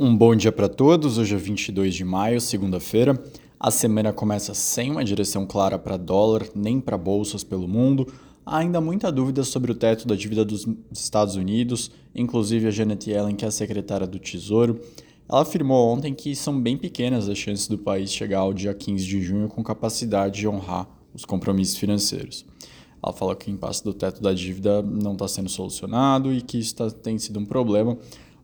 Um bom dia para todos. Hoje é 22 de maio, segunda-feira. A semana começa sem uma direção clara para dólar nem para bolsas pelo mundo. Há ainda muita dúvida sobre o teto da dívida dos Estados Unidos, inclusive a Janet Yellen, que é a secretária do Tesouro. Ela afirmou ontem que são bem pequenas as chances do país chegar ao dia 15 de junho com capacidade de honrar os compromissos financeiros. Ela falou que o impasse do teto da dívida não está sendo solucionado e que isso tá, tem sido um problema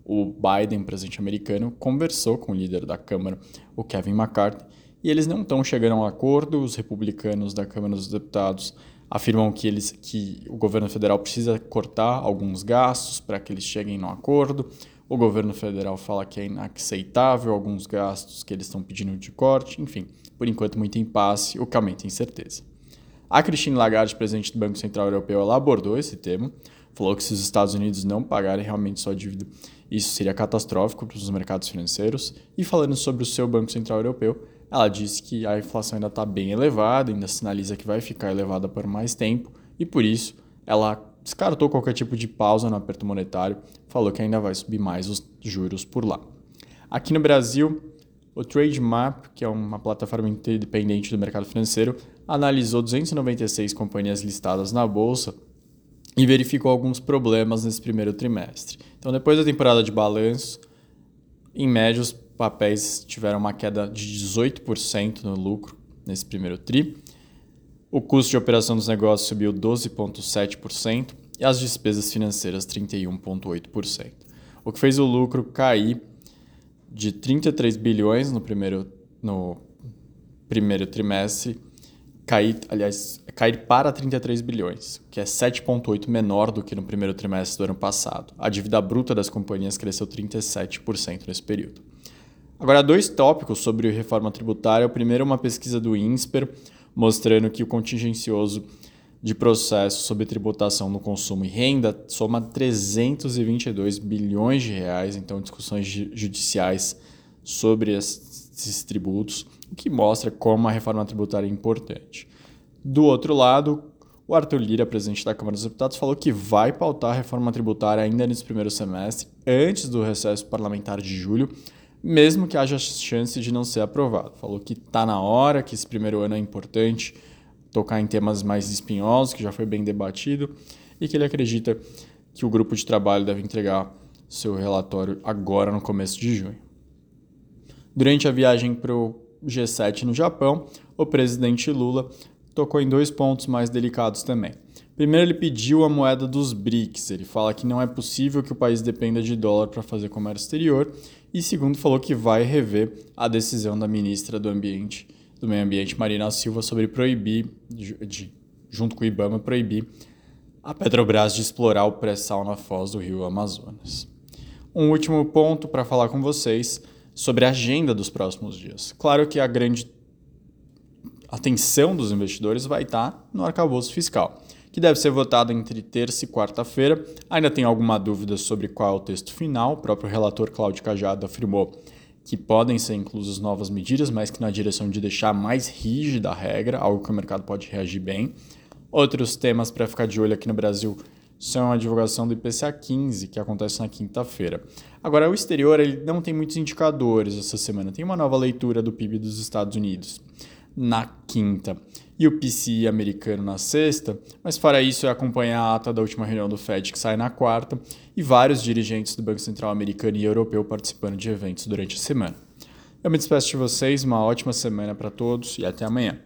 o Biden, presidente americano, conversou com o líder da Câmara, o Kevin McCarthy, e eles não estão chegando a um acordo. Os republicanos da Câmara dos Deputados afirmam que, eles, que o governo federal precisa cortar alguns gastos para que eles cheguem no acordo. O governo federal fala que é inaceitável alguns gastos que eles estão pedindo de corte. Enfim, por enquanto, muito impasse, o que aumenta a incerteza. A Christine Lagarde, presidente do Banco Central Europeu, ela abordou esse tema, falou que se os Estados Unidos não pagarem realmente sua dívida, isso seria catastrófico para os mercados financeiros. E falando sobre o seu Banco Central Europeu, ela disse que a inflação ainda está bem elevada, ainda sinaliza que vai ficar elevada por mais tempo, e por isso ela descartou qualquer tipo de pausa no aperto monetário, falou que ainda vai subir mais os juros por lá. Aqui no Brasil, o Trademap, que é uma plataforma independente do mercado financeiro, analisou 296 companhias listadas na bolsa e verificou alguns problemas nesse primeiro trimestre. Então, depois da temporada de balanço, em média, os papéis tiveram uma queda de 18% no lucro nesse primeiro TRI. O custo de operação dos negócios subiu 12,7% e as despesas financeiras 31,8%. O que fez o lucro cair de 33 bilhões no primeiro, no primeiro trimestre cair, aliás, cair para 33 bilhões, que é 7,8 menor do que no primeiro trimestre do ano passado. A dívida bruta das companhias cresceu 37% nesse período. Agora, dois tópicos sobre reforma tributária. O primeiro é uma pesquisa do INSPER, mostrando que o contingencioso de processo sobre tributação no consumo e renda soma 322 bilhões de reais, então discussões judiciais sobre esses tributos, o que mostra como a reforma tributária é importante. Do outro lado, o Arthur Lira, presidente da Câmara dos Deputados, falou que vai pautar a reforma tributária ainda nesse primeiro semestre, antes do recesso parlamentar de julho, mesmo que haja chance de não ser aprovado. Falou que está na hora, que esse primeiro ano é importante tocar em temas mais espinhosos, que já foi bem debatido, e que ele acredita que o grupo de trabalho deve entregar seu relatório agora no começo de junho. Durante a viagem para o G7 no Japão, o presidente Lula tocou em dois pontos mais delicados também. Primeiro, ele pediu a moeda dos BRICS. Ele fala que não é possível que o país dependa de dólar para fazer comércio exterior. E segundo, falou que vai rever a decisão da ministra do Ambiente, do Meio Ambiente, Marina Silva, sobre proibir, de, junto com o IBAMA, proibir a Petrobras de explorar o pré-sal na foz do rio Amazonas. Um último ponto para falar com vocês sobre a agenda dos próximos dias. Claro que a grande atenção dos investidores vai estar no arcabouço fiscal, que deve ser votado entre terça e quarta-feira. Ainda tem alguma dúvida sobre qual é o texto final. O próprio relator Cláudio Cajado afirmou que podem ser inclusas novas medidas, mas que na direção de deixar mais rígida a regra, algo que o mercado pode reagir bem. Outros temas para ficar de olho aqui no Brasil são a divulgação do IPCA 15, que acontece na quinta-feira. Agora, o exterior ele não tem muitos indicadores essa semana. Tem uma nova leitura do PIB dos Estados Unidos na quinta e o PCI americano na sexta, mas fora isso é acompanhar a ata da última reunião do Fed que sai na quarta e vários dirigentes do Banco Central americano e europeu participando de eventos durante a semana. Eu me despeço de vocês, uma ótima semana para todos e até amanhã.